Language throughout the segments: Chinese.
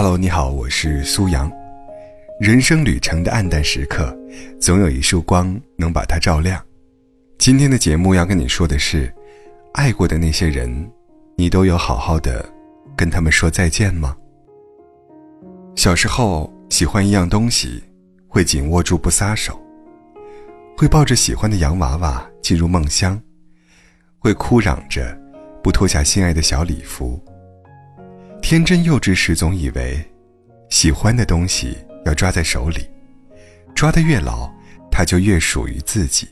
Hello，你好，我是苏阳。人生旅程的暗淡时刻，总有一束光能把它照亮。今天的节目要跟你说的是，爱过的那些人，你都有好好的跟他们说再见吗？小时候喜欢一样东西，会紧握住不撒手，会抱着喜欢的洋娃娃进入梦乡，会哭嚷着不脱下心爱的小礼服。天真幼稚时总以为，喜欢的东西要抓在手里，抓得越牢，它就越属于自己。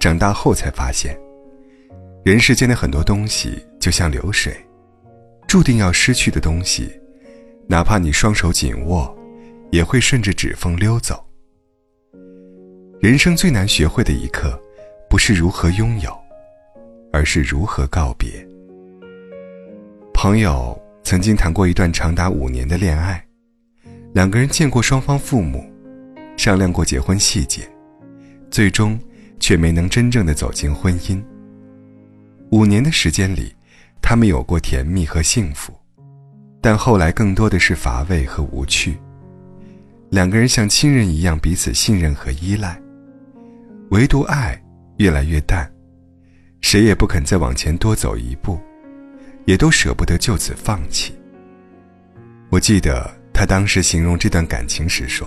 长大后才发现，人世间的很多东西就像流水，注定要失去的东西，哪怕你双手紧握，也会顺着指缝溜走。人生最难学会的一课，不是如何拥有，而是如何告别。朋友曾经谈过一段长达五年的恋爱，两个人见过双方父母，商量过结婚细节，最终。却没能真正的走进婚姻。五年的时间里，他们有过甜蜜和幸福，但后来更多的是乏味和无趣。两个人像亲人一样彼此信任和依赖，唯独爱越来越淡，谁也不肯再往前多走一步，也都舍不得就此放弃。我记得他当时形容这段感情时说：“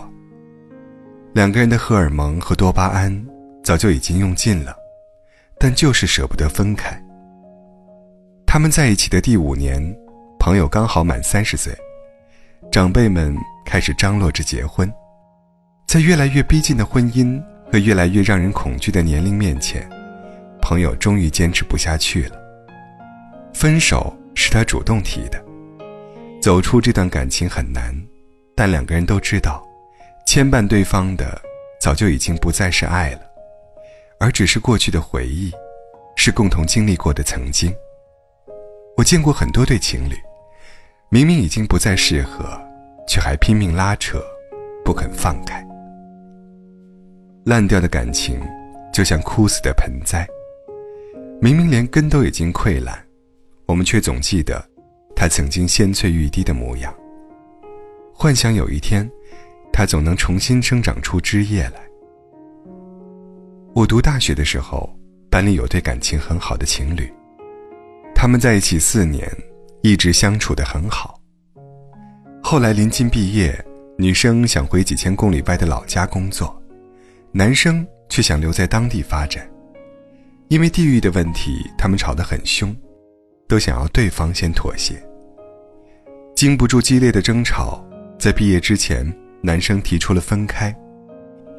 两个人的荷尔蒙和多巴胺。”早就已经用尽了，但就是舍不得分开。他们在一起的第五年，朋友刚好满三十岁，长辈们开始张罗着结婚。在越来越逼近的婚姻和越来越让人恐惧的年龄面前，朋友终于坚持不下去了。分手是他主动提的。走出这段感情很难，但两个人都知道，牵绊对方的早就已经不再是爱了。而只是过去的回忆，是共同经历过的曾经。我见过很多对情侣，明明已经不再适合，却还拼命拉扯，不肯放开。烂掉的感情，就像枯死的盆栽，明明连根都已经溃烂，我们却总记得他曾经鲜翠欲滴的模样，幻想有一天，他总能重新生长出枝叶来。我读大学的时候，班里有对感情很好的情侣，他们在一起四年，一直相处的很好。后来临近毕业，女生想回几千公里外的老家工作，男生却想留在当地发展。因为地域的问题，他们吵得很凶，都想要对方先妥协。经不住激烈的争吵，在毕业之前，男生提出了分开。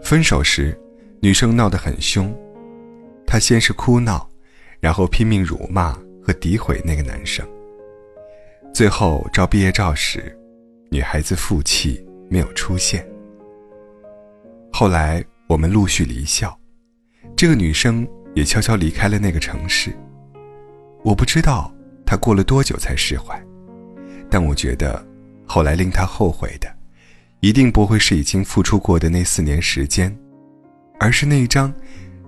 分手时。女生闹得很凶，她先是哭闹，然后拼命辱骂和诋毁那个男生。最后照毕业照时，女孩子负气没有出现。后来我们陆续离校，这个女生也悄悄离开了那个城市。我不知道他过了多久才释怀，但我觉得，后来令他后悔的，一定不会是已经付出过的那四年时间。而是那一张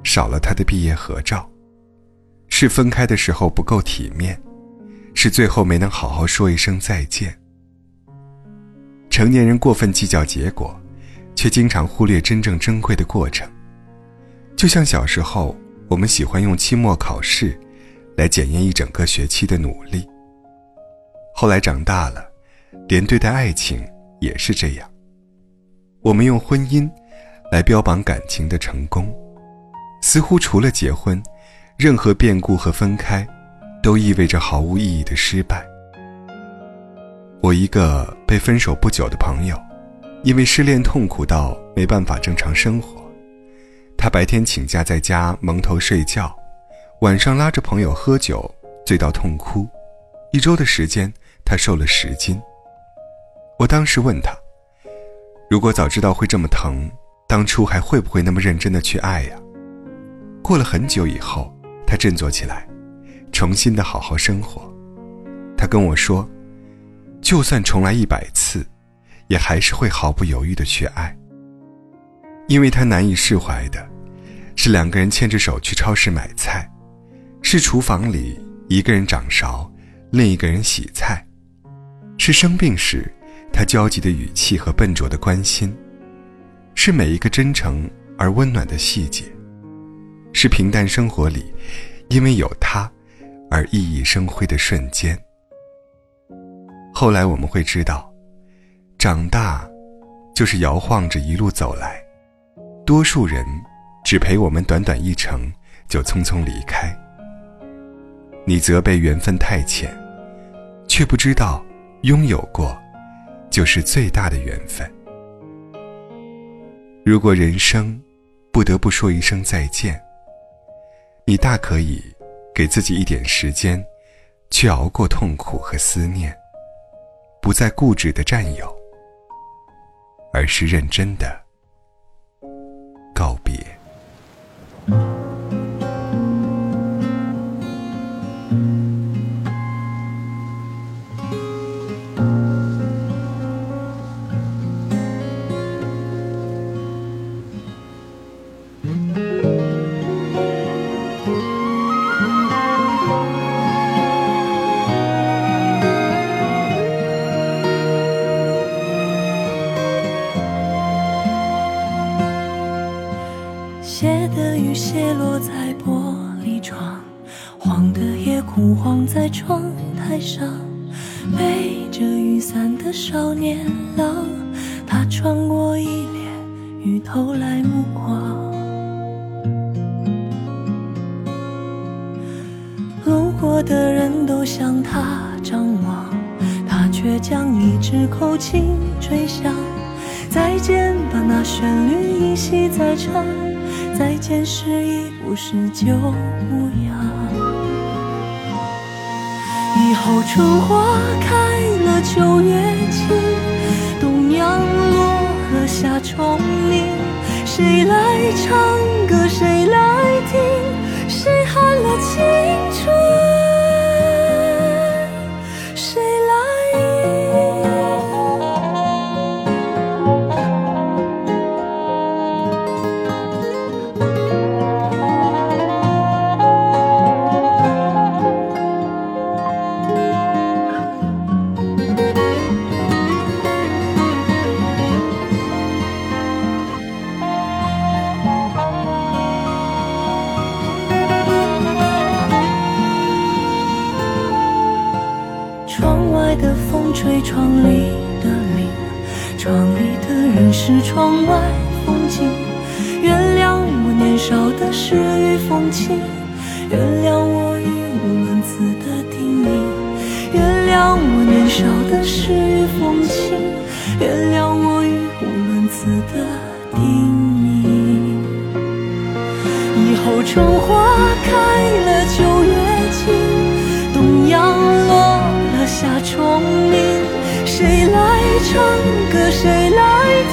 少了他的毕业合照，是分开的时候不够体面，是最后没能好好说一声再见。成年人过分计较结果，却经常忽略真正珍贵的过程。就像小时候，我们喜欢用期末考试来检验一整个学期的努力。后来长大了，连对待爱情也是这样。我们用婚姻。来标榜感情的成功，似乎除了结婚，任何变故和分开，都意味着毫无意义的失败。我一个被分手不久的朋友，因为失恋痛苦到没办法正常生活，他白天请假在家蒙头睡觉，晚上拉着朋友喝酒，醉到痛哭，一周的时间，他瘦了十斤。我当时问他，如果早知道会这么疼。当初还会不会那么认真的去爱呀？过了很久以后，他振作起来，重新的好好生活。他跟我说，就算重来一百次，也还是会毫不犹豫的去爱。因为他难以释怀的，是两个人牵着手去超市买菜，是厨房里一个人掌勺，另一个人洗菜，是生病时他焦急的语气和笨拙的关心，是每一个真诚而温暖的细节，是平淡生活里因为有他而熠熠生辉的瞬间。后来我们会知道，长大就是摇晃着一路走来，多数人只陪我们短短一程，就匆匆离开。你责备缘分太浅，却不知道拥有过就是最大的缘分。如果人生不得不说一声再见，你大可以给自己一点时间，去熬过痛苦和思念。不再固执的占有，而是认真的街的雨泻落在玻璃窗，黄的夜枯黄在窗台上。背着雨伞的少年郎，他穿过一脸雨投来目光。路过的人都向他张望，他却将一支口琴吹响。再见吧，那旋律依稀在唱。再见时已不是旧模样，以后春花开了，秋月清，冬阳落了，夏虫鸣，谁来唱歌，谁来听，谁喊了青春？窗里的铃，窗里的人是窗外风景。原谅我年少的失与风情，原谅我语无伦次的叮咛。原谅我年少的失与风情，原谅我语无伦次的叮咛。以后春花开了，秋月静，冬阳落了，夏虫鸣。唱歌，谁来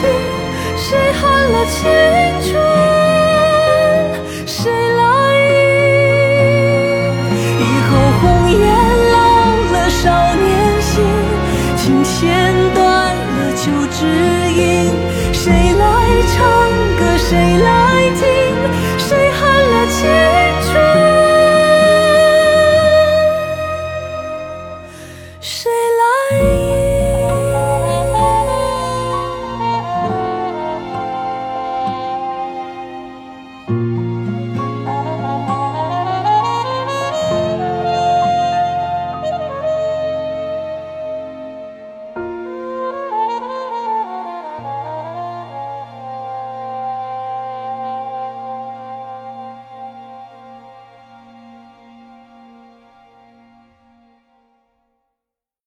听？谁喊了青春？谁来迎？以后红颜老了，少年心，琴弦断了，旧知音。谁来唱歌，谁来听？谁喊了青春？